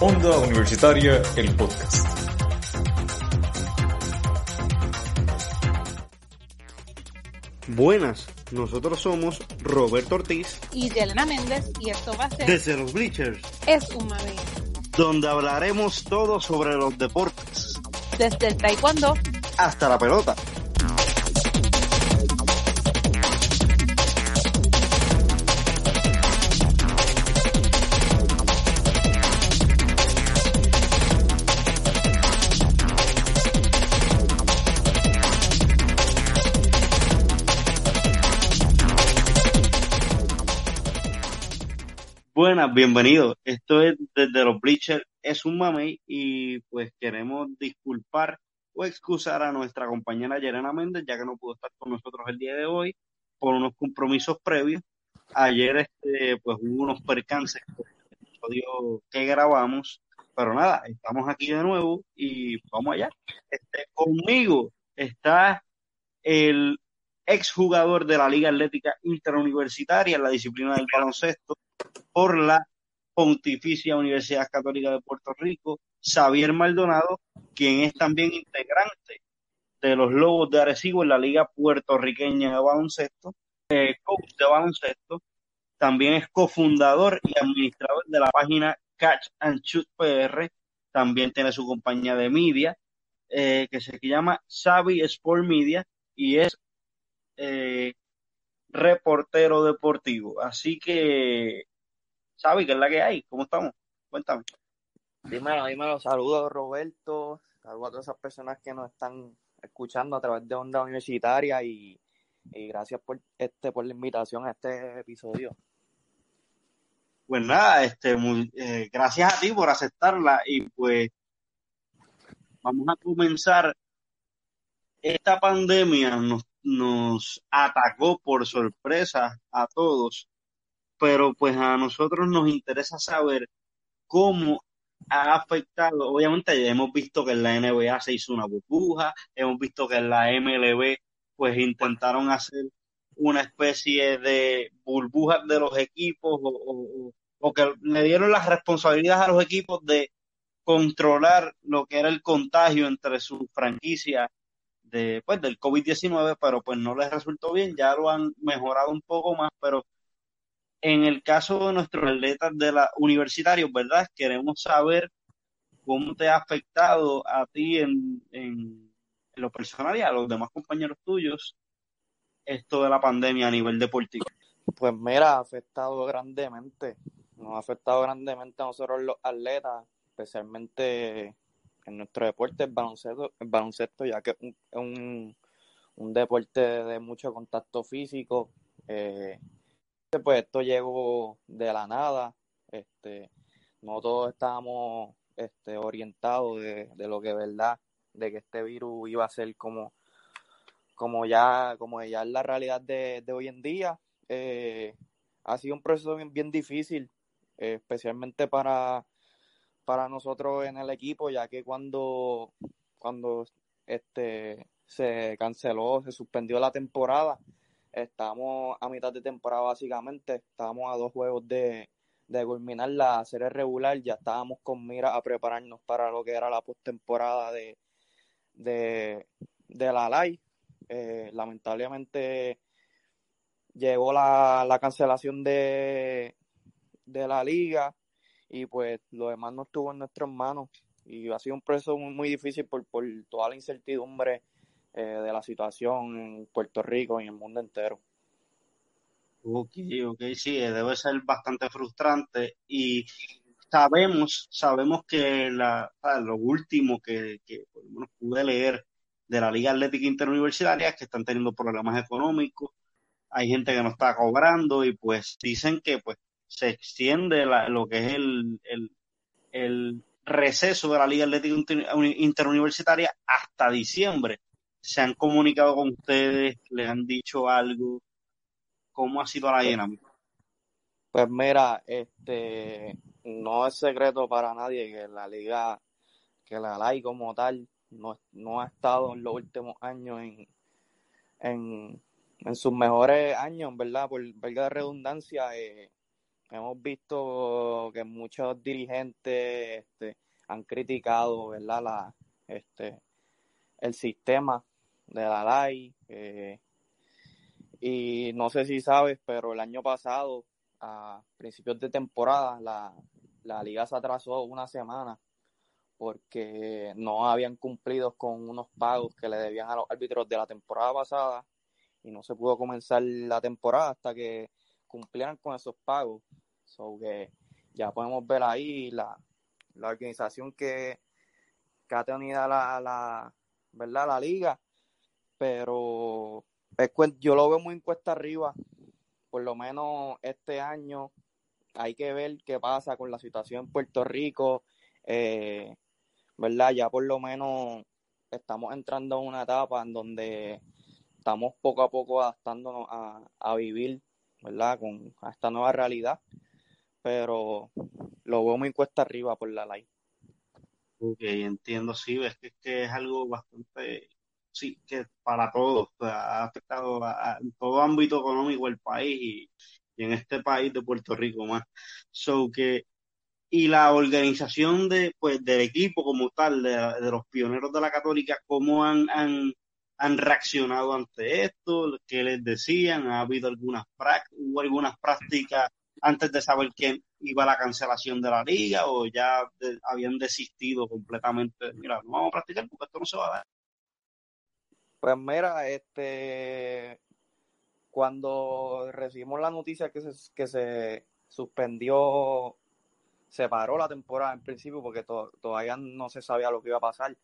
Onda Universitaria, el podcast. Buenas, nosotros somos Roberto Ortiz y Yelena Méndez y esto va a ser desde los Bleachers, Es un Mami. donde hablaremos todo sobre los deportes, Desde el taekwondo hasta la pelota. Buenas, bienvenidos. Esto es desde los Bleachers, es un mamey y pues queremos disculpar o excusar a nuestra compañera Yerena Méndez ya que no pudo estar con nosotros el día de hoy por unos compromisos previos. Ayer este pues hubo unos percances con el episodio que grabamos, pero nada, estamos aquí de nuevo y vamos allá. Este, conmigo está el exjugador de la Liga Atlética Interuniversitaria en la disciplina del baloncesto por la Pontificia Universidad Católica de Puerto Rico, Xavier Maldonado, quien es también integrante de los Lobos de Arecibo en la Liga Puertorriqueña de Baloncesto, eh, coach de baloncesto, también es cofundador y administrador de la página Catch and Shoot PR, también tiene su compañía de media, eh, que se llama Xavi Sport Media, y es eh, reportero deportivo. Así que, Xavi, ¿qué es la que hay? ¿Cómo estamos? Cuéntame. Dímelo, dímelo. Saludos, Roberto. Saludos a todas esas personas que nos están escuchando a través de Onda Universitaria y, y gracias por este por la invitación a este episodio. Pues nada, este, muy, eh, gracias a ti por aceptarla y pues vamos a comenzar. Esta pandemia nos, nos atacó por sorpresa a todos, pero pues a nosotros nos interesa saber cómo ha afectado, obviamente hemos visto que en la NBA se hizo una burbuja, hemos visto que en la MLB pues intentaron hacer una especie de burbujas de los equipos o, o, o, que le dieron las responsabilidades a los equipos de controlar lo que era el contagio entre sus franquicias de, pues, del COVID-19, pero pues no les resultó bien, ya lo han mejorado un poco más, pero en el caso de nuestros atletas de la universitarios, ¿verdad? Queremos saber cómo te ha afectado a ti en, en, en lo personal y a los demás compañeros tuyos esto de la pandemia a nivel deportivo. Pues mira, ha afectado grandemente, nos ha afectado grandemente a nosotros los atletas, especialmente en nuestro deporte, el baloncesto, el baloncesto ya que es un, un, deporte de mucho contacto físico. Eh, pues esto llegó de la nada, este, no todos estábamos este, orientados de, de lo que es verdad, de que este virus iba a ser como, como ya, como ya es la realidad de, de hoy en día. Eh, ha sido un proceso bien, bien difícil, eh, especialmente para, para nosotros en el equipo, ya que cuando, cuando este, se canceló, se suspendió la temporada, estamos a mitad de temporada básicamente, estábamos a dos juegos de, de culminar la serie regular, ya estábamos con mira a prepararnos para lo que era la postemporada de, de, de la LAI. Eh, lamentablemente llegó la, la cancelación de, de la liga y pues lo demás no estuvo en nuestras manos. Y ha sido un proceso muy, difícil por, por toda la incertidumbre eh, de la situación en Puerto Rico y en el mundo entero. Ok, ok, sí, debe ser bastante frustrante. Y sabemos, sabemos que la, lo último que, que pude leer de la Liga Atlética Interuniversitaria es que están teniendo problemas económicos, hay gente que no está cobrando y pues dicen que pues se extiende la, lo que es el, el, el receso de la Liga Atlética Interuniversitaria hasta diciembre. ¿Se han comunicado con ustedes? ¿Les han dicho algo? ¿Cómo ha sido la dinámica? Pues mira, este no es secreto para nadie que la liga, que la LAI como tal, no, no ha estado en los últimos años en, en, en sus mejores años, ¿verdad? Por verga de redundancia, eh, hemos visto que muchos dirigentes este, han criticado, ¿verdad? La, este, el sistema de la LAI. Eh, y no sé si sabes, pero el año pasado, a principios de temporada, la, la liga se atrasó una semana porque no habían cumplido con unos pagos que le debían a los árbitros de la temporada pasada y no se pudo comenzar la temporada hasta que cumplieran con esos pagos. So que ya podemos ver ahí la, la organización que, que ha tenido la, la, ¿verdad? la liga, pero yo lo veo muy en cuesta arriba, por lo menos este año hay que ver qué pasa con la situación en Puerto Rico, eh, ¿verdad? Ya por lo menos estamos entrando en una etapa en donde estamos poco a poco adaptándonos a, a vivir, ¿verdad? Con esta nueva realidad, pero lo veo muy cuesta arriba por la ley. Ok, entiendo, sí, ves que, que es algo bastante, sí, que para todos, ha afectado a, todo ámbito económico del país y, en este país de Puerto Rico más. So que, y la organización de, pues, del equipo como tal, de, de los pioneros de la católica, ¿cómo han, han, han reaccionado ante esto? ¿Qué les decían? ¿Ha habido algunas, hubo algunas prácticas antes de saber quién iba a la cancelación de la liga o ya habían desistido completamente? Mira, no vamos a practicar porque esto no se va a dar. Pues mira, este cuando recibimos la noticia que se, que se suspendió, se paró la temporada en principio porque to, todavía no se sabía lo que iba a pasar,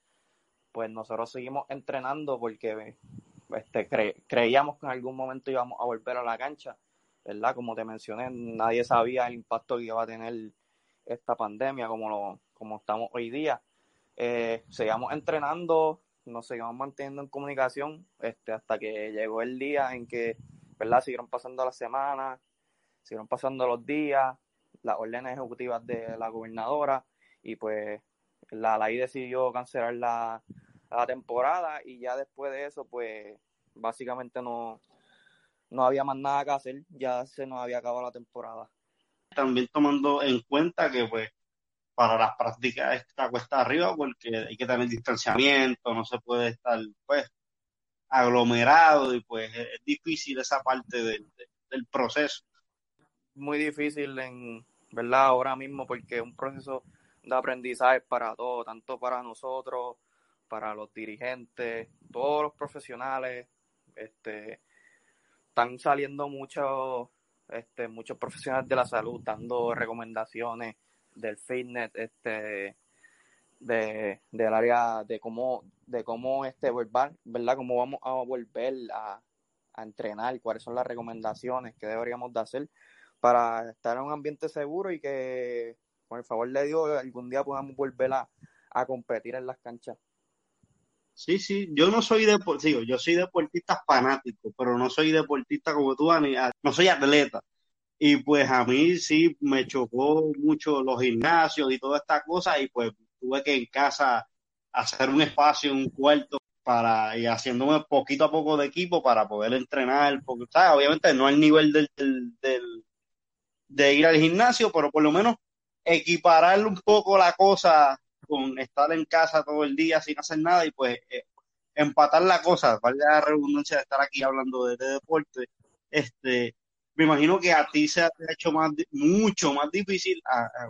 pues nosotros seguimos entrenando porque este, cre, creíamos que en algún momento íbamos a volver a la cancha ¿verdad? Como te mencioné, nadie sabía el impacto que iba a tener esta pandemia como, lo, como estamos hoy día. Eh, seguíamos entrenando, nos seguimos manteniendo en comunicación este, hasta que llegó el día en que, ¿verdad? Siguieron pasando las semanas, siguieron pasando los días, las órdenes ejecutivas de la gobernadora y pues la ley decidió cancelar la, la temporada y ya después de eso, pues básicamente no, no había más nada que hacer, ya se nos había acabado la temporada. También tomando en cuenta que pues para las prácticas está cuesta arriba porque hay que tener distanciamiento, no se puede estar pues aglomerado y pues es difícil esa parte del, del proceso. Muy difícil en, ¿verdad? Ahora mismo porque es un proceso de aprendizaje para todos, tanto para nosotros, para los dirigentes, todos los profesionales, este, están saliendo muchos este, muchos profesionales de la salud dando recomendaciones del fitness, este, de, del área de cómo, de cómo este volver, ¿verdad? Cómo vamos a volver a, a entrenar, cuáles son las recomendaciones que deberíamos de hacer para estar en un ambiente seguro y que, con el favor de Dios, algún día podamos volver a, a competir en las canchas. Sí, sí, yo no soy deportista, yo soy deportista fanático, pero no soy deportista como tú, Ani, no soy atleta. Y pues a mí sí me chocó mucho los gimnasios y toda esta cosa y pues tuve que en casa hacer un espacio, un cuarto para y haciéndome poquito a poco de equipo para poder entrenar, porque obviamente no al nivel del, del, de ir al gimnasio, pero por lo menos equiparar un poco la cosa con estar en casa todo el día sin hacer nada y pues eh, empatar la cosa, vale la redundancia de estar aquí hablando de, de, deporte, este, me imagino que a ti se ha hecho más, mucho más difícil,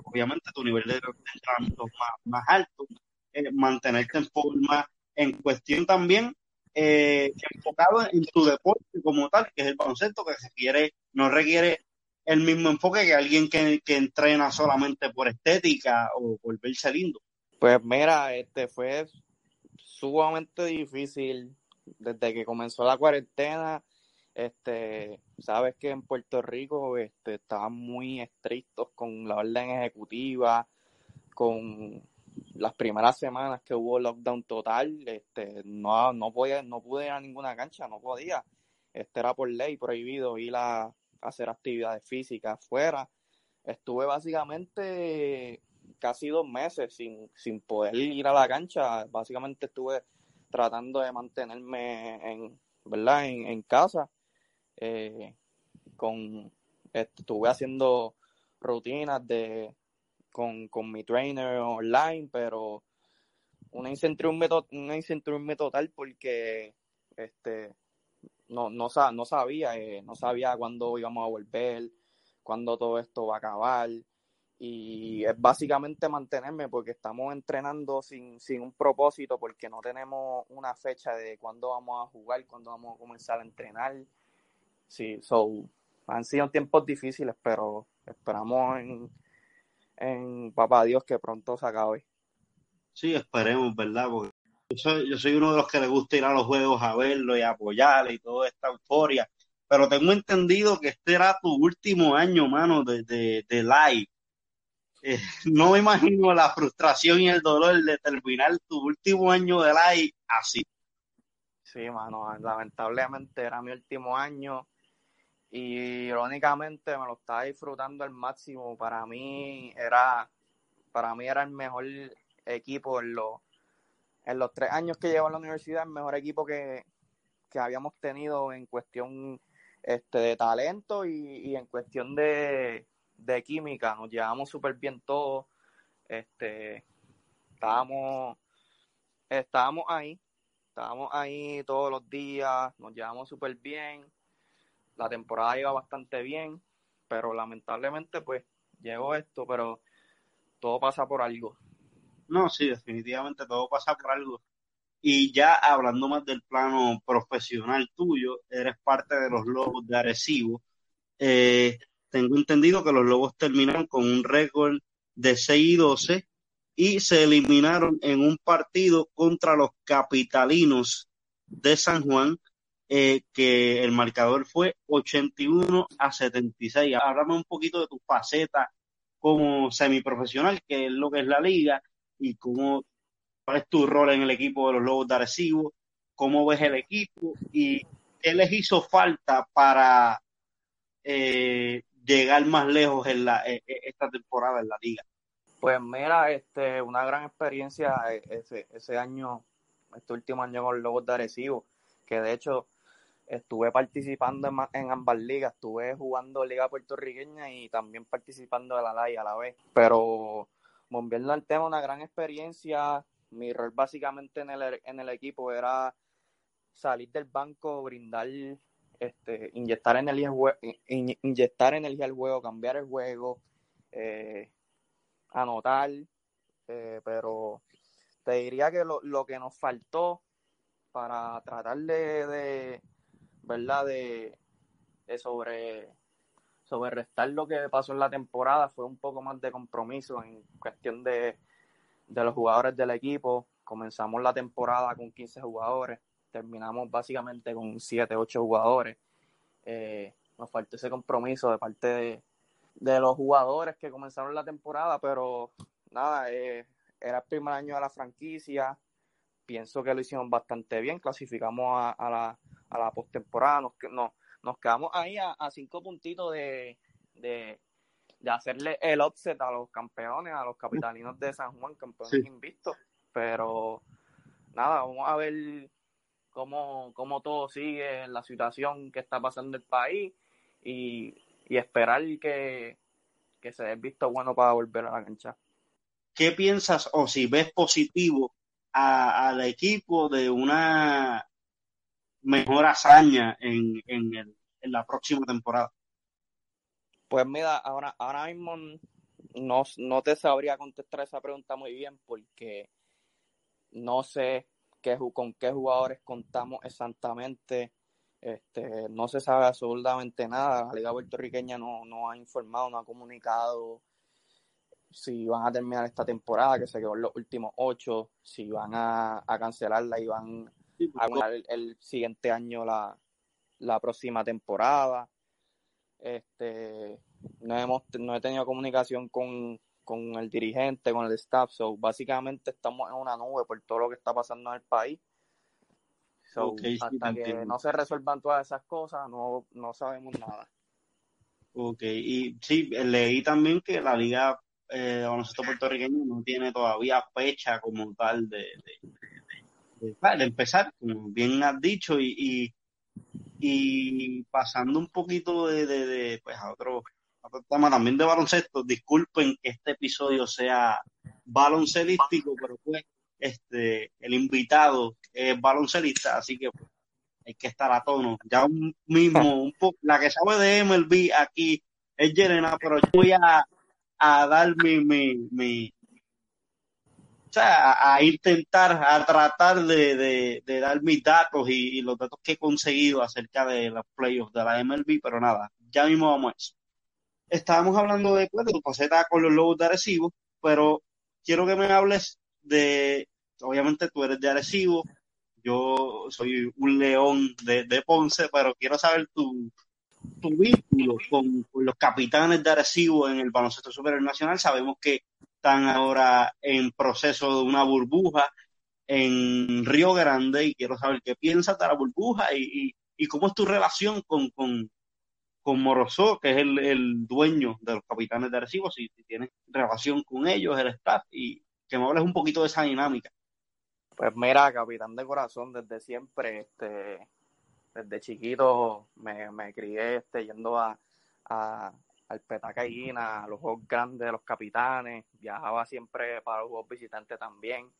obviamente tu nivel de entrenamiento más, más alto, eh, mantenerte en forma, en cuestión también eh, enfocado en tu deporte como tal, que es el baloncesto, que se quiere, no requiere el mismo enfoque que alguien que, que entrena solamente por estética o por verse lindo. Pues mira, este fue sumamente difícil desde que comenzó la cuarentena. Este, sabes que en Puerto Rico este, estaban muy estrictos con la orden ejecutiva, con las primeras semanas que hubo lockdown total, este, no, no podía, no pude ir a ninguna cancha, no podía. Este era por ley prohibido ir a, a hacer actividades físicas afuera. Estuve básicamente casi dos meses sin, sin poder ir a la cancha. Básicamente estuve tratando de mantenerme en, ¿verdad? en, en casa. Eh, con, estuve haciendo rutinas de con, con mi trainer online, pero una incertidumbre, una incertidumbre total porque este no, no, no sabía, eh, no sabía cuándo íbamos a volver, cuándo todo esto va a acabar. Y es básicamente mantenerme porque estamos entrenando sin, sin un propósito, porque no tenemos una fecha de cuándo vamos a jugar, cuándo vamos a comenzar a entrenar. Sí, so, han sido tiempos difíciles, pero esperamos en, en Papá Dios que pronto se acabe. Sí, esperemos, ¿verdad? Porque yo soy, uno de los que le gusta ir a los juegos a verlo y apoyarle y toda esta euforia. Pero tengo entendido que este era tu último año, mano, de, de, de live. Eh, no me imagino la frustración y el dolor de terminar tu último año de live así. Sí, mano, lamentablemente era mi último año y irónicamente me lo estaba disfrutando al máximo. Para mí era, para mí era el mejor equipo en los, tres años que llevo en la universidad, el mejor equipo que, que habíamos tenido en cuestión este, de talento y en cuestión de, de química. Nos llevamos súper bien todos. Este, estábamos, estábamos ahí, estábamos ahí todos los días, nos llevamos súper bien. La temporada iba bastante bien, pero lamentablemente pues llegó esto, pero todo pasa por algo. No, sí, definitivamente todo pasa por algo. Y ya hablando más del plano profesional tuyo, eres parte de los Lobos de Arecibo. Eh, tengo entendido que los Lobos terminaron con un récord de 6 y 12 y se eliminaron en un partido contra los capitalinos de San Juan, eh, que el marcador fue 81 a 76. Háblame un poquito de tu faceta como semiprofesional, que es lo que es la liga, y cómo, cuál es tu rol en el equipo de los Lobos de Arecibo, cómo ves el equipo y qué les hizo falta para eh, llegar más lejos en la, eh, esta temporada en la liga. Pues mira, este, una gran experiencia eh, ese, ese año, este último año con Lobos de Arecibo, que de hecho estuve participando en, ambas ligas, estuve jugando liga puertorriqueña y también participando de la liga a la vez, pero volviendo al tema, una gran experiencia, mi rol básicamente en el, en el equipo era salir del banco, brindar este, inyectar energía inyectar energía al juego, cambiar el juego, eh, anotar, eh, pero te diría que lo, lo, que nos faltó para tratar de, verdad de, de sobre sobre restar lo que pasó en la temporada fue un poco más de compromiso en cuestión de, de los jugadores del equipo. Comenzamos la temporada con 15 jugadores, terminamos básicamente con 7, 8 jugadores. Eh, nos faltó ese compromiso de parte de, de, los jugadores que comenzaron la temporada, pero nada, eh, era el primer año de la franquicia. Pienso que lo hicimos bastante bien, clasificamos a, a la, a la postemporada, nos, nos, nos quedamos ahí a, a cinco puntitos de, de, de, hacerle el offset a los campeones, a los capitalinos de San Juan, campeones sí. invictos. Pero nada, vamos a ver cómo, cómo todo sigue, la situación que está pasando el país y, y esperar que, que se dé visto bueno para volver a la cancha. ¿Qué piensas o si ves positivo al equipo de una mejor hazaña en, en, el, en, la próxima temporada? Pues mira, ahora, ahora mismo no, no te sabría contestar esa pregunta muy bien porque no sé qué, con qué jugadores contamos exactamente. Este, no se sabe absolutamente nada. La Liga Puertorriqueña no, no ha informado, no ha comunicado si van a terminar esta temporada, que se quedó en los últimos ocho, si van a, a cancelarla y van a jugar el, el, siguiente año la, la próxima temporada. Este, no, hemos, no he tenido comunicación con, con el dirigente, con el staff. So, básicamente estamos en una nube por todo lo que está pasando en el país. So, okay, hasta sí, que entiendo. no se resuelvan todas esas cosas, no, no sabemos nada. Ok, y sí, leí también que la Liga eh, Baloncesto Puertorriqueño no tiene todavía fecha como tal de, de, de, de empezar, como bien has dicho, y, y, y pasando un poquito de, pues a otro otro tema también de baloncesto. Disculpen que este episodio sea baloncelístico, pero pues este, el invitado es baloncelista, así que pues, hay que estar a tono. Ya un mismo, un poco, la que sabe de MLB aquí es Yerena, pero yo voy a, a dar mi, mi, mi o sea, a, intentar, a tratar de, de, de dar mis datos y, y, los datos que he conseguido acerca de los playoffs de la MLB, pero nada, ya mismo vamos a eso. Estábamos hablando de, pues, de tu faceta con los Lobos de Arecibo, pero quiero que me hables de, obviamente tú eres de Arecibo, yo soy un león de, de Ponce, pero quiero saber tu, tu vínculo con, los capitanes de Arecibo en el baloncesto superior nacional. Sabemos que están ahora en proceso de una burbuja en Río Grande y quiero saber qué piensas de la burbuja y, y, cómo es tu relación con, con Morozó, que es el, el, dueño de los capitanes de Arecibo, si, si tienes relación con ellos, el staff, y que me hables un poquito de esa dinámica. Pues mira, capitán de corazón, desde siempre, este, desde chiquito me, me crié este, yendo a, a, al Petacaína, a los juegos grandes de los capitanes, viajaba siempre para los juegos visitantes también.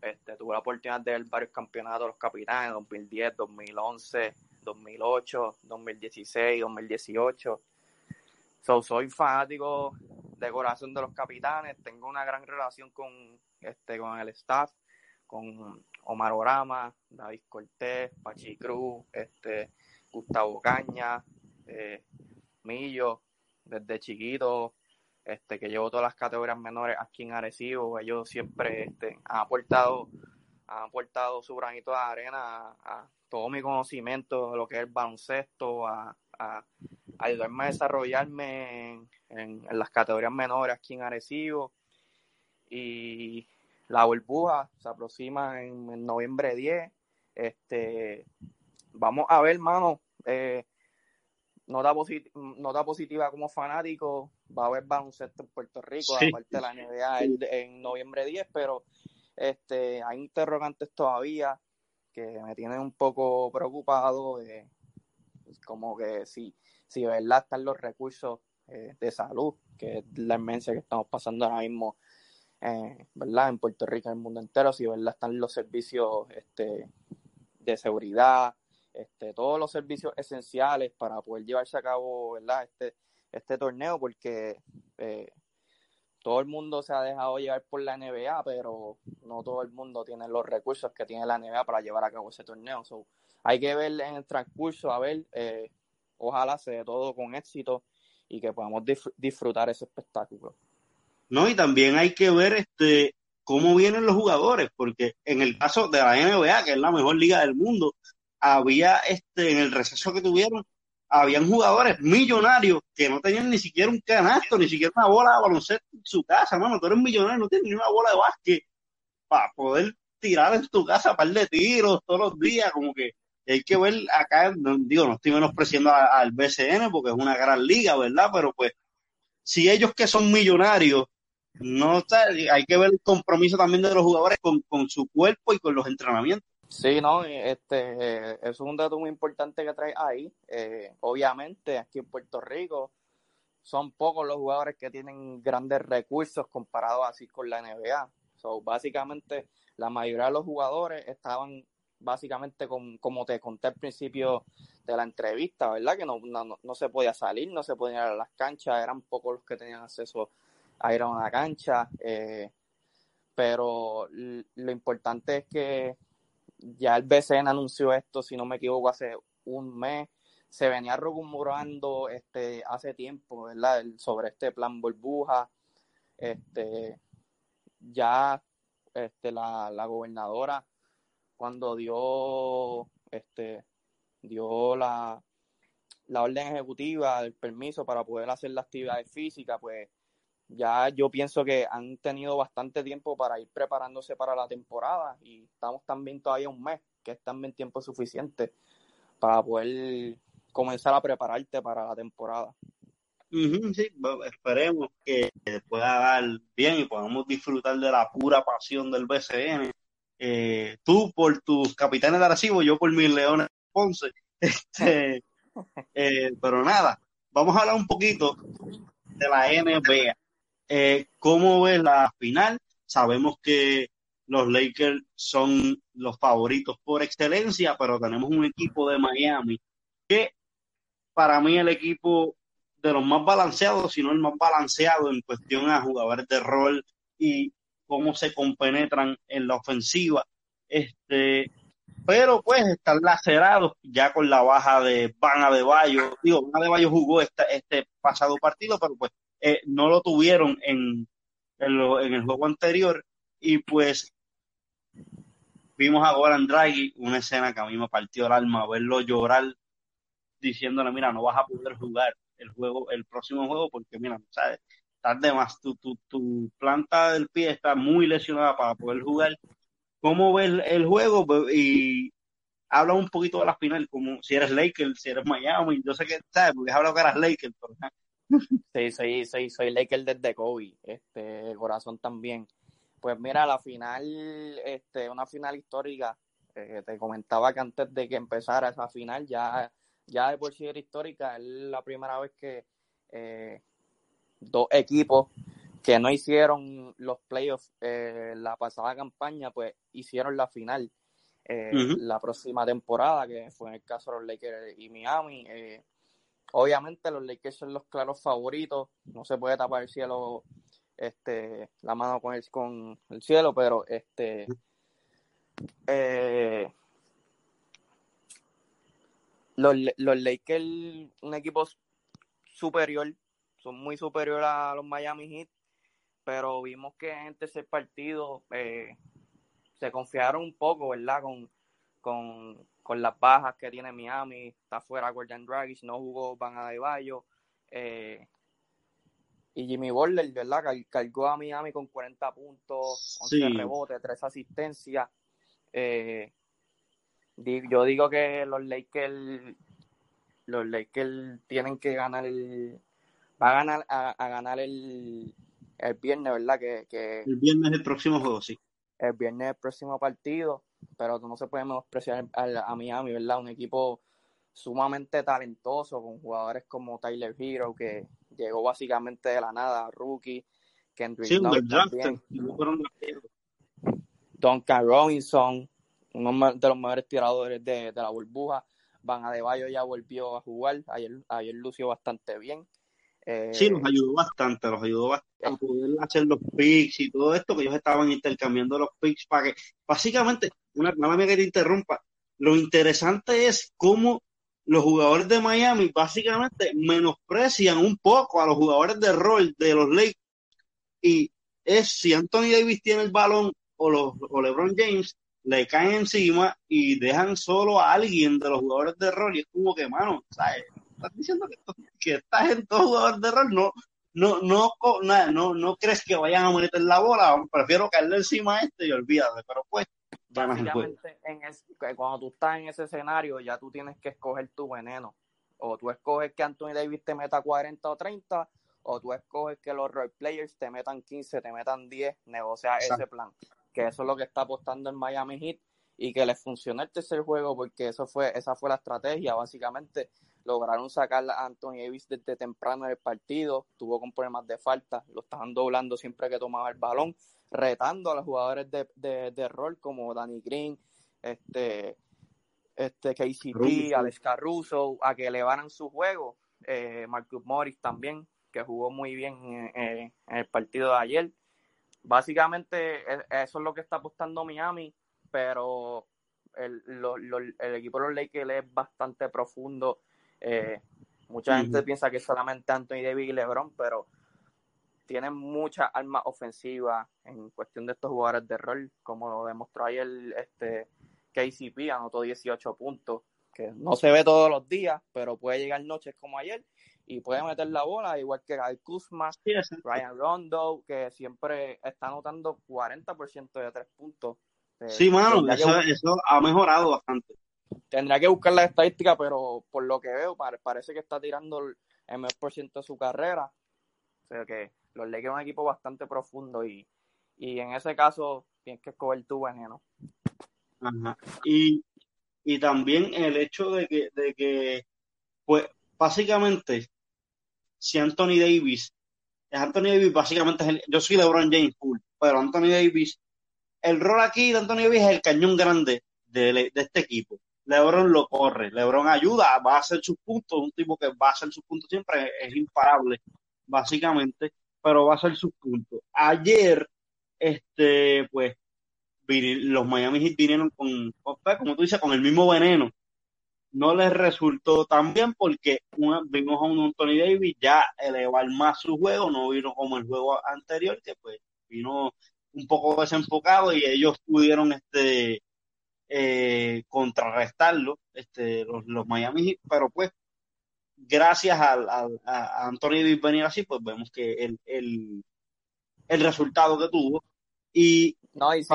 Este, tuve la oportunidad de ver varios campeonatos de los capitanes, 2010, 2011, 2008, 2016, 2018. So, soy fanático de corazón de los capitanes, tengo una gran relación con, este, con el staff, con Omar Orama, David Cortés, Pachi Cruz, este, Gustavo Caña, eh, Millo, desde chiquito, este, que llevo todas las categorías menores aquí en Arecibo, ellos siempre este, han aportado, han aportado su granito de arena a, a, todo mi conocimiento de lo que es el baloncesto, a, a ayudarme a desarrollarme en, en, en, las categorías menores aquí en Arecibo. Y la burbuja se aproxima en, en noviembre 10. Este, vamos a ver, hermano. Eh, nota, posit nota positiva como fanático, va a haber baloncesto en Puerto Rico, sí. aparte de la NBA en, en, noviembre 10, pero este, hay interrogantes todavía que me tienen un poco preocupado, eh, como que si, si verdad están los recursos eh, de salud, que es la inmensa que estamos pasando ahora mismo, eh, ¿verdad? En Puerto Rico, en el mundo entero, si verdad están los servicios este, de seguridad, este, todos los servicios esenciales para poder llevarse a cabo ¿verdad? Este, este torneo, porque eh, todo el mundo se ha dejado llevar por la NBA, pero no todo el mundo tiene los recursos que tiene la NBA para llevar a cabo ese torneo. So, hay que ver en el transcurso, a ver, eh, ojalá se dé todo con éxito y que podamos disfrutar ese espectáculo. No, y también hay que ver este cómo vienen los jugadores, porque en el caso de la NBA, que es la mejor liga del mundo, había este en el receso que tuvieron habían jugadores millonarios que no tenían ni siquiera un canasto, ni siquiera una bola de baloncesto en su casa, mano, tú eres millonario, no tienes ni una bola de básquet para poder tirar en tu casa un par de tiros todos los días, como que hay que ver acá, digo, no estoy menospreciando al BCN porque es una gran liga, ¿verdad? Pero pues, si ellos que son millonarios, no está, hay que ver el compromiso también de los jugadores con, con su cuerpo y con los entrenamientos. Sí, no, este, eh, es un dato muy importante que trae ahí. Eh, obviamente, aquí en Puerto Rico son pocos los jugadores que tienen grandes recursos comparados así con la NBA. So, básicamente, la mayoría de los jugadores estaban básicamente con, como te conté al principio de la entrevista, ¿verdad? Que no, no, no se podía salir, no se podía ir a las canchas, eran pocos los que tenían acceso a ir a una cancha. Eh, pero lo importante es que ya el BCN anunció esto, si no me equivoco, hace un mes. Se venía rumorando este, hace tiempo, ¿verdad? sobre este plan burbuja. Este, ya este, la, la gobernadora, cuando dio, este, dio la, la orden ejecutiva, el permiso para poder hacer la actividad física, pues ya yo pienso que han tenido bastante tiempo para ir preparándose para la temporada y estamos también todavía un mes, que es también tiempo suficiente para poder comenzar a prepararte para la temporada. Uh -huh, sí, esperemos que pueda dar bien y podamos disfrutar de la pura pasión del BCN. Eh, tú por tus capitanes de Arecibo, yo por mis leones de Ponce. Este, eh, pero nada, vamos a hablar un poquito de la NBA. Eh, ¿Cómo ves la final? Sabemos que los Lakers son los favoritos por excelencia, pero tenemos un equipo de Miami que para mí el equipo de los más balanceados, si no el más balanceado en cuestión a jugadores de rol y cómo se compenetran en la ofensiva. Este, pero pues están lacerados ya con la baja de Van de Bayo. Digo, Van de Bayo jugó este pasado partido, pero pues eh, no lo tuvieron en, en, lo, en, el juego anterior. Y pues vimos a Goran Draghi, una escena que a mí me partió el alma, verlo llorar diciéndole, mira, no vas a poder jugar el juego, el próximo juego, porque mira, sabes, tarde más, tu, tu, tu planta del pie está muy lesionada para poder jugar. ¿Cómo ves el, juego? Y habla un poquito de la final, como si eres Lakers, si eres Miami, yo sé que, ¿sabes? Porque has hablado que eras Lakers. Sí, soy, soy, soy Lakers desde Kobe, este, corazón también. Pues mira, la final, este, una final histórica, eh, te comentaba que antes de que empezara esa final ya ya de por sí era histórica, es la primera vez que eh, dos equipos que no hicieron los playoffs eh, la pasada campaña, pues hicieron la final eh, la próxima temporada, que fue en el caso de los Lakers y Miami. Obviamente los Lakers son los claros favoritos, no se puede tapar el cielo, este, la mano con el, con el cielo, pero este los, los Lakers, un equipo superior, son muy superiores a los Miami Heat, pero vimos que en ese partido eh, se confiaron un poco, ¿verdad? Con, con, con, las bajas que tiene Miami, está fuera Gordon Dragic, no jugó Van Adebayo, eh, y Jimmy Butler, ¿verdad? Cargó a Miami con 40 puntos, 11 rebotes, 3 asistencias. Eh, yo digo que los Lakers los Lakers tienen que ganar el va a ganar a, ganar el, el viernes, ¿verdad? Que, que el viernes el próximo juego, sí. El viernes el próximo partido, pero no se puede menospreciar a, a Miami, ¿verdad? Un equipo sumamente talentoso con jugadores como Tyler Hero que llegó básicamente de la nada, rookie, Kendrick sí, también. Duncan Robinson, uno de los mejores tiradores de, la burbuja. Van Adebayo ya volvió a jugar, ayer, ayer lució bastante bien. Eh, sí, nos ayudó bastante, nos ayudó bastante a poder hacer los picks y todo esto, que ellos estaban intercambiando los picks para que, básicamente, una, nada más que te interrumpa, lo interesante es cómo los jugadores de Miami básicamente menosprecian un poco a los jugadores de rol de los Lakers y es si Anthony Davis tiene el balón o, los, o LeBron James, le caen encima y dejan solo a alguien de los jugadores de rol y es como que, mano, ¿sabes? Estás diciendo que, que estás en todo jugador de rol, no, no, no, no, no, crees que vayan a meter la bola, prefiero caerle encima a este y olvídate, pero pues Básicamente, en cuando tú estás en ese escenario, ya tú tienes que escoger tu veneno. O tú escoges que Anthony Davis te meta 40 o 30, o tú escoges que los role players te metan 15, te metan 10, negocia ese plan. Que eso es lo que está apostando en Miami Heat y que les funcionó el tercer juego porque eso fue, esa fue la estrategia, básicamente lograron sacar a Anthony Davis desde temprano en el partido, tuvo con problemas de falta, lo estaban doblando siempre que tomaba el balón, retando a los jugadores de, de, rol como Danny Green, este, este KCP, Alex Caruso, a que elevaran su juego, eh, Marcus Morris también, que jugó muy bien en el partido de ayer, Básicamente e, eso es lo que está apostando Miami, pero el, el equipo de los Lakers es bastante profundo. Eh, mucha gente piensa que es solamente Anthony Davis y LeBron, pero tienen muchas armas ofensivas en cuestión de estos jugadores de rol, como lo demostró ayer este KCP, anotó 18 puntos, que no se ve todos los días, pero puede llegar noches como ayer y puede meter la bola, igual que Gal Kuzma, Ryan Rondo, que siempre está anotando 40% de tres puntos. Eh, sí, mano, eso, ha mejorado bastante. Tendría que buscar la estadística, pero por lo que veo, parece que está tirando el mejor por ciento de su carrera. O sea que los Lakers es un equipo bastante profundo y, en ese caso tienes que escoger tu veneno. Ajá. Y, y también el hecho de que, de que, pues, básicamente, si Anthony Davis, Anthony Davis básicamente es el, yo soy LeBron James full, pero Anthony Davis, el rol aquí de Anthony Davis es el cañón grande de, de este equipo. LeBron lo corre, LeBron ayuda, va a hacer sus puntos, un tipo que va a hacer sus puntos siempre, es imparable, básicamente, pero va a hacer sus puntos. Ayer, este, pues, los Miami Heat vinieron con, como tú dices, con el mismo veneno. No les resultó tan bien porque vimos a un Anthony Davis ya elevar más su juego, no vino como el juego anterior, que pues vino un poco desenfocado y ellos pudieron este eh, contrarrestarlo, este, los, los Miami pero pues gracias al, a Anthony Davis venir así, pues vemos que el, el, el resultado que tuvo. Y no, y si,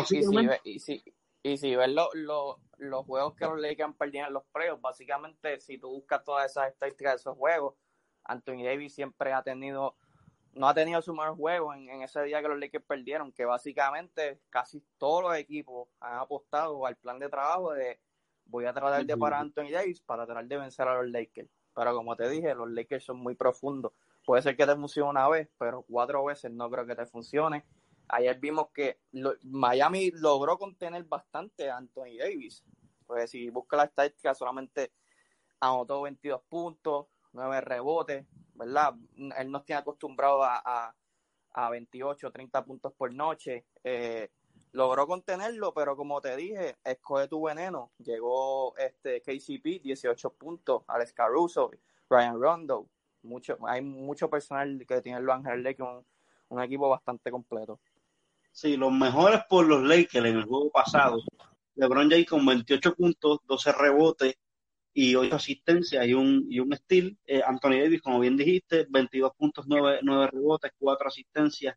y si, y si, ves los juegos que los Lakers han perdido en los playoffs, básicamente si tú buscas todas esas estadísticas de esos juegos, Anthony Davis siempre ha tenido, no ha tenido su mejor juego en, ese día que los Lakers perdieron, que básicamente casi todos los equipos han apostado al plan de trabajo de voy a tratar de parar a Anthony Davis para tratar de vencer a los Lakers. Pero como te dije, los Lakers son muy profundos. Puede ser que te funcione una vez, pero cuatro veces no creo que te funcione. Ayer vimos que Miami logró contener bastante a Anthony Davis. Pues si busca la estadística, solamente anotó 22 puntos, 9 rebotes, ¿verdad? Él nos tiene acostumbrado a, a, 28, 30 puntos por noche. Eh, logró contenerlo, pero como te dije, escoge tu veneno. Llegó este KCP, 18 puntos, Alex Caruso, Ryan Rondo. Mucho, hay mucho personal que tiene Los Ángeles Lakers, un, un equipo bastante completo. Sí, los mejores por los Lakers en el juego pasado. LeBron James con 28 puntos, 12 rebotes y 8 asistencias y un, y un steal. Eh, Anthony Davis, como bien dijiste, 22 puntos, 9, 9 rebotes, 4 asistencias,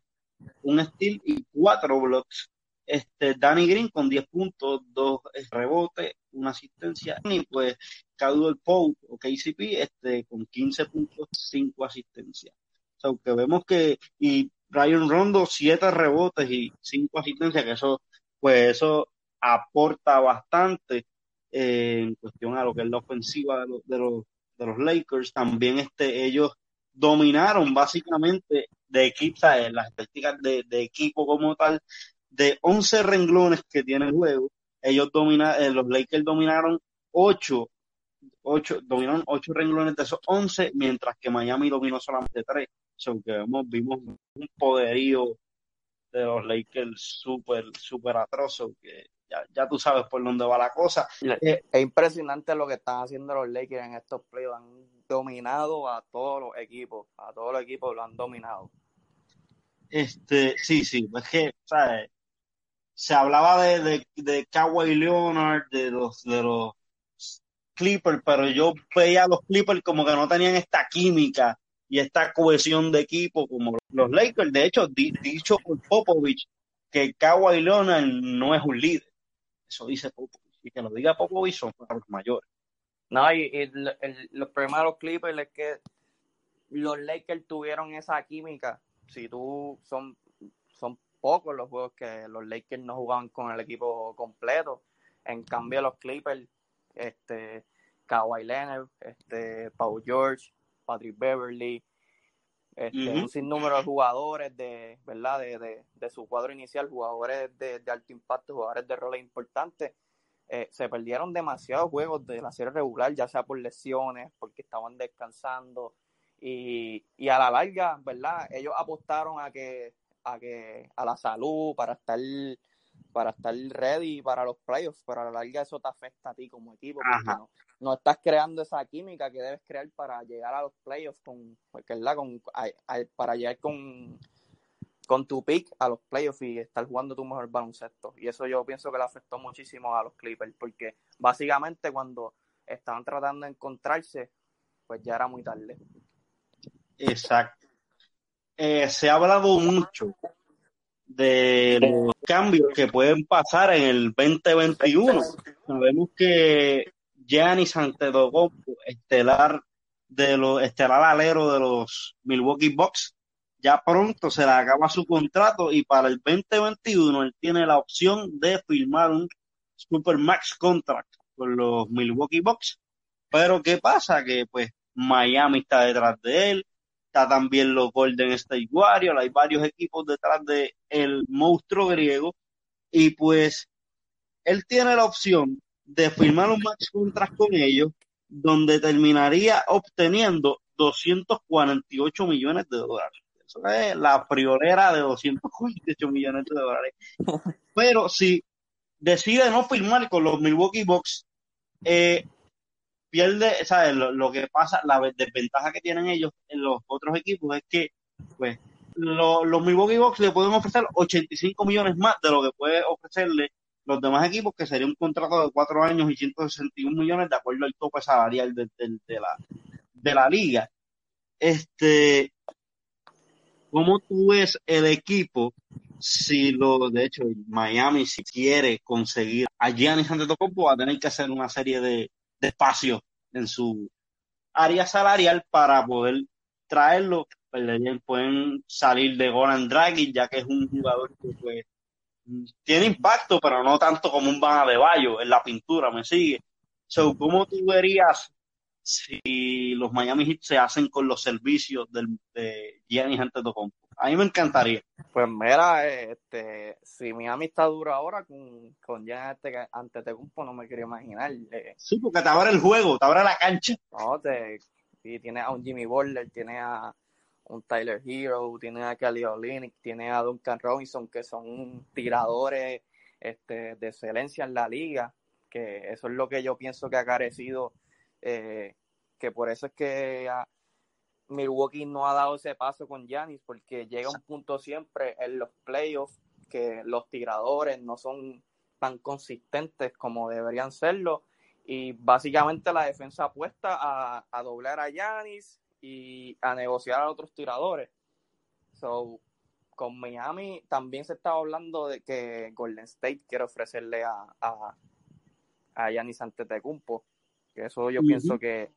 un steal y 4 blocks. Este, Danny Green con 10 puntos, 2 rebotes, una asistencia. Y pues Caldwell Pope o KCP este, con 15 puntos, 5 asistencias. O sea, que vemos que, y Ryan Rondo, siete rebotes y cinco asistencias, que eso, pues eso aporta bastante eh, en cuestión a lo que es la ofensiva de los, de los, de los Lakers. También este, ellos dominaron básicamente de equipo, las estadísticas de, de, equipo como tal, de 11 renglones que tiene el juego, ellos dominaron, eh, los Lakers dominaron 8, 8, dominaron 8 renglones de esos 11, mientras que Miami dominó solamente 3 que vimos un poderío de los Lakers súper, súper atroso, que ya, ya, tú sabes por dónde va la cosa. Eh, es impresionante lo que están haciendo los Lakers en estos playoffs. Han dominado a todos los equipos, a todos los equipos lo han dominado. Este, sí, sí, es que, ¿sabes? Se hablaba de, de, de Kawhi Leonard, de los, de los Clippers, pero yo veía a los Clippers como que no tenían esta química y esta cohesión de equipo como los Lakers. De hecho, dicho por Popovich, que Kawhi Leonard no es un líder. Eso dice Popovich. Y que lo diga Popovich son los mayores. No, y, los problemas de los Clippers es que los Lakers tuvieron esa química. Si tú son, son pocos los juegos que los Lakers no jugaban con el equipo completo. En cambio, los Clippers, este, Kawhi Leonard, este, Paul George, Patrick Beverly, este, un sinnúmero de jugadores de, ¿verdad? De, de, su cuadro inicial, jugadores de, alto impacto, jugadores de roles importantes. Eh, se perdieron demasiados juegos de la serie regular, ya sea por lesiones, porque estaban descansando. Y, y a la larga, ¿verdad? Ellos apostaron a que, a que, a la salud, para estar para estar ready para los playoffs, pero a la larga eso te afecta a ti como equipo, porque no, estás creando esa química que debes crear para llegar a los playoffs con, ¿verdad? con para llegar con, con tu pick a los playoffs y estar jugando tu mejor baloncesto. Y eso yo pienso que le afectó muchísimo a los Clippers, porque básicamente cuando estaban tratando de encontrarse, pues ya era muy tarde. Exacto. Eh, se ha hablado mucho de los cambios que pueden pasar en el 2021. Sabemos que Giannis Antetokounmpo, estelar de los estelar alero de los Milwaukee Bucks, ya pronto se le acaba su contrato y para el 2021 él tiene la opción de firmar un Supermax contract con los Milwaukee Bucks. Pero ¿qué pasa? Que pues Miami está detrás de él, está también los Golden State Warriors, hay varios equipos detrás de el monstruo griego y pues él tiene la opción de firmar un max contract con ellos donde terminaría obteniendo 248 millones de dólares. Eso es la priorera de 248 millones de dólares. Pero si decide no firmar con los Milwaukee Bucks, eh, pierde, ¿sabes? Lo, lo, que pasa, la desventaja que tienen ellos en los otros equipos es que, pues, lo, los Milwaukee Bucks le pueden ofrecer 85 millones más de lo que puede ofrecerle los demás equipos, que sería un contrato de cuatro años y 161 millones de acuerdo al tope salarial de, de, de la, de la liga. Este, ¿cómo tú ves el equipo si lo, de hecho, Miami si quiere conseguir a Giannis Antetokounmpo va a tener que hacer una serie de, de espacios en su área salarial para poder traerlo, pues, pueden salir de Goran Dragic, ya que es un jugador que pues, tiene impacto, pero no tanto como un Van de Bayo en la pintura, ¿me sigue? So, ¿Cómo tú verías si los Miami Heat se hacen con los servicios del, de Giannis Antetokounmpo? A mí me encantaría. Pues mira, este, si Miami está duro ahora con, con Giannis Antetokounmpo, no me quiero imaginar. Eh. Sí, porque te abre el juego, te abre la cancha. No, te, y tiene a un Jimmy Butler, tiene a un Tyler Hero, tiene a Kelly Olynyk, tiene a Duncan Robinson, que son tiradores este, de excelencia en la liga, que eso es lo que yo pienso que ha carecido, eh, que por eso es que a Milwaukee no ha dado ese paso con Giannis, porque llega un punto siempre en los playoffs que los tiradores no son tan consistentes como deberían serlo, y básicamente la defensa apuesta a, a doblar a Giannis y a negociar a otros tiradores. So, con Miami también se estaba hablando de que Golden State quiere ofrecerle a, a, a Giannis Antetokounmpo, que eso yo uh -huh. pienso que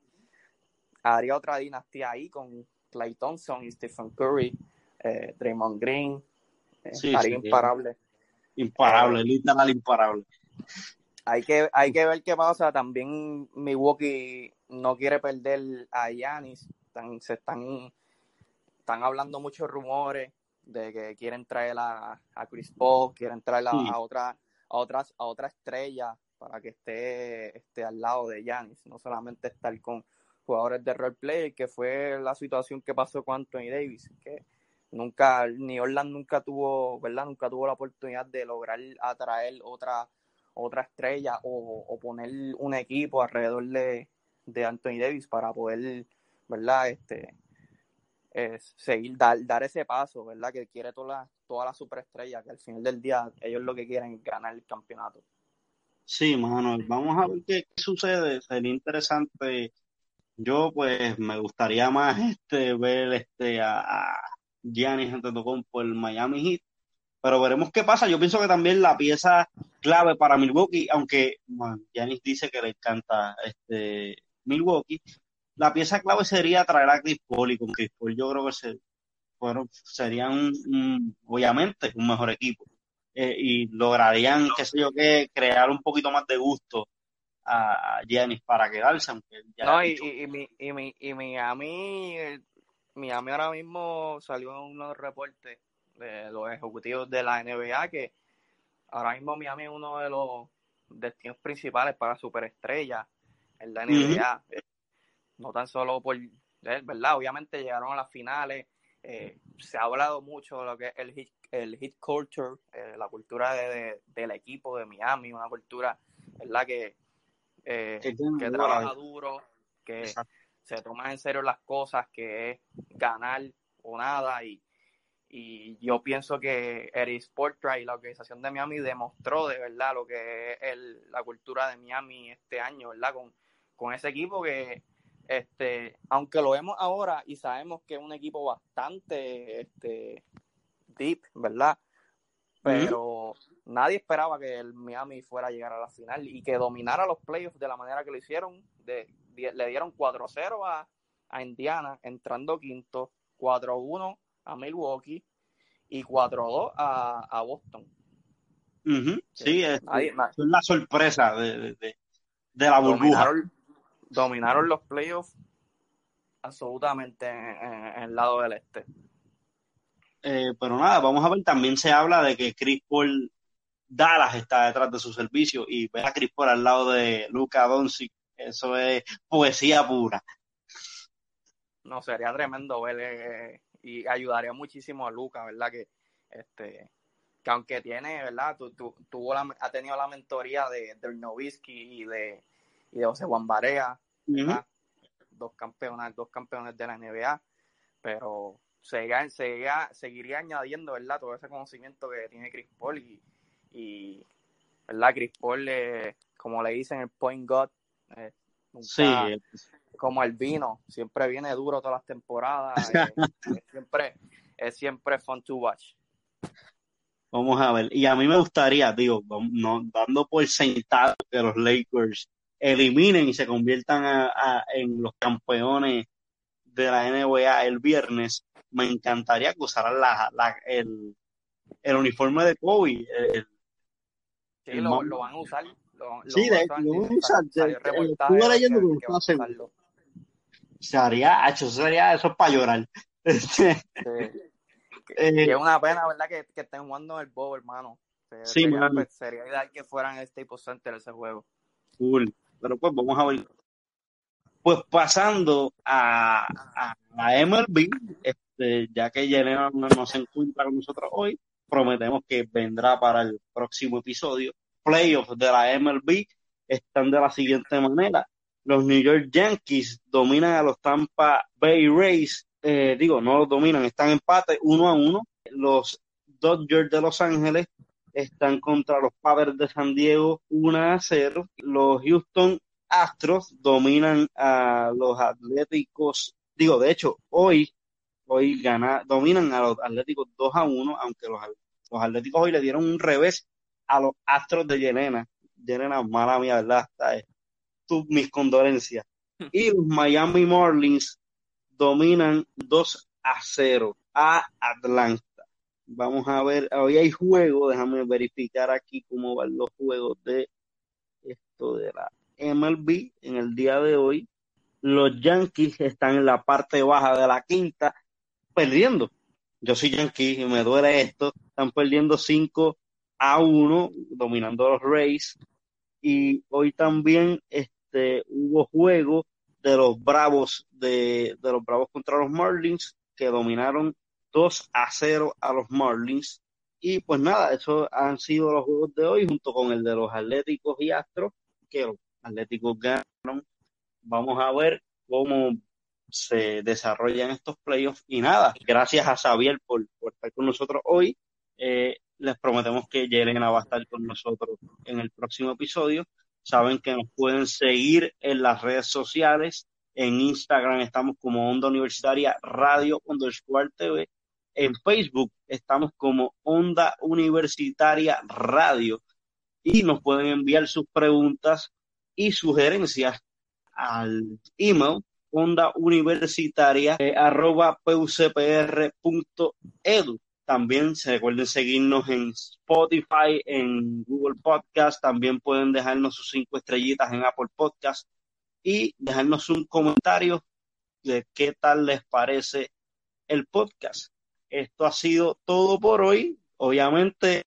haría otra dinastía ahí con Clay Thompson y Stephen Curry, eh, Draymond Green, eh, sí, haría sí, imparable. Imparable, eh, literal imparable. Hay que, hay que ver qué pasa. También Milwaukee no quiere perder a Giannis están, se están, están hablando muchos rumores de que quieren traer a, a Chris Paul, quieren traer a, sí. a, otra, a, otras, a otra estrella para que esté, esté al lado de Giannis, no solamente estar con jugadores de roleplay, que fue la situación que pasó con Anthony Davis, que nunca, ni Orlando nunca tuvo, ¿verdad? Nunca tuvo la oportunidad de lograr atraer otra, otra estrella o, o poner un equipo alrededor de, de Anthony Davis para poder ¿verdad? Este, es seguir, dar, dar ese paso, ¿verdad? Que quiere toda la, toda la superestrella, que al final del día ellos lo que quieren es ganar el campeonato. Sí, mano, vamos a ver qué, sucede, sería interesante. Yo, pues, me gustaría más este ver este a, a Giannis Antetokounmpo el Miami Heat, pero veremos qué pasa. Yo pienso que también la pieza clave para Milwaukee, aunque bueno, dice que le encanta este Milwaukee, la pieza clave sería traer a Chris Paul y con Chris Paul yo creo que se, bueno, serían un, obviamente un mejor equipo eh, y lograrían, qué sé yo qué, crear un poquito más de gusto a, Giannis para quedarse, aunque ya no, y, y, y, y, y, Miami, Miami ahora mismo salió en unos reportes de los ejecutivos de la NBA que ahora mismo Miami es uno de los destinos principales para superestrellas en la NBA. Uh -huh no tan solo por, ¿verdad? Obviamente llegaron a las finales, eh, se ha hablado mucho de lo que es el hit, el hit culture, eh, la cultura de, de, del equipo de Miami, una cultura, ¿verdad? Que, eh, que, que trabaja duro, que Exacto. se toma en serio las cosas, que es ganar o nada y, y yo pienso que Eric y la organización de Miami demostró de verdad lo que es el, la cultura de Miami este año, ¿verdad? Con, con ese equipo que este, aunque lo vemos ahora y sabemos que es un equipo bastante este, deep, ¿verdad? Pero mm nadie esperaba que el Miami fuera a llegar a la final y que dominara los playoffs de la manera que lo hicieron. De, de, le dieron 4-0 a, a, Indiana, entrando quinto, 4-1 a Milwaukee y 4-2 a, a, Boston. Uh -huh. Sí, es, la sorpresa de, de, de la burbuja. Dominaron, dominaron los playoffs absolutamente en, el lado del este. Eh, pero nada, vamos a ver, también se habla de que Chris Paul Dallas está detrás de su servicio y ver a Chris Paul al lado de Luca Doncic, eso es poesía pura. No, sería tremendo ver eh, y ayudaría muchísimo a Luca, ¿verdad? Que este que aunque tiene, ¿verdad? Tu, tu- tuvo la, ha tenido la mentoría de, de Nowitzki y de, y de José Juan Barea, ¿verdad? Dos campeones, dos campeones de la NBA, pero seguiría, seguiría, seguiría añadiendo, ¿verdad? Todo ese conocimiento que tiene Chris Paul y, y ¿verdad? Chris Paul, eh, como le dicen, el point god, eh, Sí, como el vino, siempre viene duro todas las temporadas, eh, es siempre, es siempre fun to watch. vamos a ver. Y a mí me gustaría, digo, no, dando por sentado que los Lakers eliminen y se conviertan a- a- en los campeones de la NBA el viernes, me encantaría que usaran la, la- el, el uniforme de Kobe, el, Sí, El lo, lo van a usar. Lo, lo Sí, van de- usar, lo van a usar. estuve leyendo que- van estaba usarlo. se haría, hacho, eso sería, eso es para llorar. Este, Sí. Eh, es una pena, ¿verdad? Que, que estén jugando en el Bowl, hermano. Se- Sí, sería, pues, sería ideal que fueran el Staples Center ese juego. Cool. Pero pues vamos a ver. Pues pasando a, a la MLB, este, ya que Yelena no, no se encuentra con nosotros hoy, prometemos que vendrá para el próximo episodio. Playoffs de la MLB están de la siguiente manera. Los New York Yankees dominan a los Tampa Bay Rays. Eh, digo, no los dominan, están empate uno a uno. Los Dodgers de Los Ángeles están contra los Padres de San Diego 1 a 0. Los Houston Astros dominan a los Atléticos. Digo, de hecho, hoy, hoy gana, dominan a los Atléticos 2 a 1, aunque los, los Atléticos hoy le dieron un revés a los Astros de Yelena. Yelena, mala mía, ¿verdad? Está, tú, mis condolencias. Y los Miami Marlins dominan 2 a 0 a Atlanta. Vamos a ver, hoy hay juego, déjame verificar aquí cómo van los juegos de esto de la MLB en el día de hoy. Los Yankees están en la parte baja de la quinta, perdiendo. Yo soy Yankee y me duele esto. Están perdiendo 5 a 1, dominando los Rays. Y hoy también este, hubo juego de los Bravos, de, de los Bravos contra los Marlins, que dominaron 2 a 0 a los Marlins. Y pues nada, esos han sido los juegos de hoy, junto con el de los Atléticos y Astros, que los Atléticos ganaron. Vamos a ver cómo se desarrollan estos playoffs. Y nada, gracias a Xavier por, estar con nosotros hoy. Eh, les prometemos que Yelena va a estar con nosotros en el próximo episodio. Saben que nos pueden seguir en las redes sociales. En Instagram estamos como Onda Universitaria Radio underscore TV. En Facebook estamos como Onda Universitaria Radio. Y nos pueden enviar sus preguntas y sugerencias al email onda universitaria eh, arroba pucpr.edu. También se recuerden seguirnos en Spotify, en Google Podcast, también pueden dejarnos sus cinco estrellitas en Apple Podcast y dejarnos un comentario de qué tal les parece el podcast. Esto ha sido todo por hoy. Obviamente,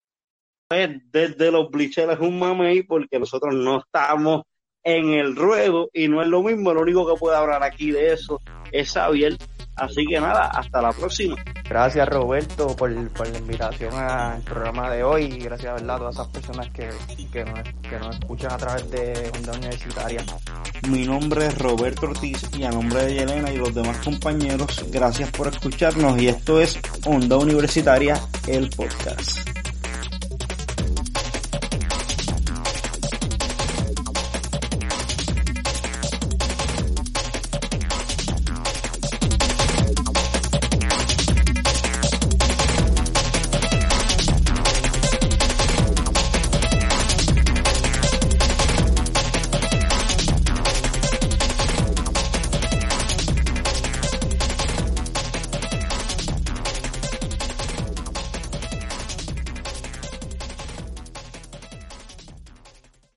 pues, desde los blicheles un mamey, porque nosotros no estamos en el ruedo y no es lo mismo. Lo único que puede hablar aquí de eso es Xavier. Así que nada, hasta la próxima. Gracias Roberto por, por la invitación al programa de hoy y gracias ¿verdad? a todas esas personas que, que, nos, que nos escuchan a través de Onda Universitaria. Mi nombre es Roberto Ortiz y a nombre de Yelena y los demás compañeros, gracias por escucharnos y esto es Onda Universitaria, el podcast.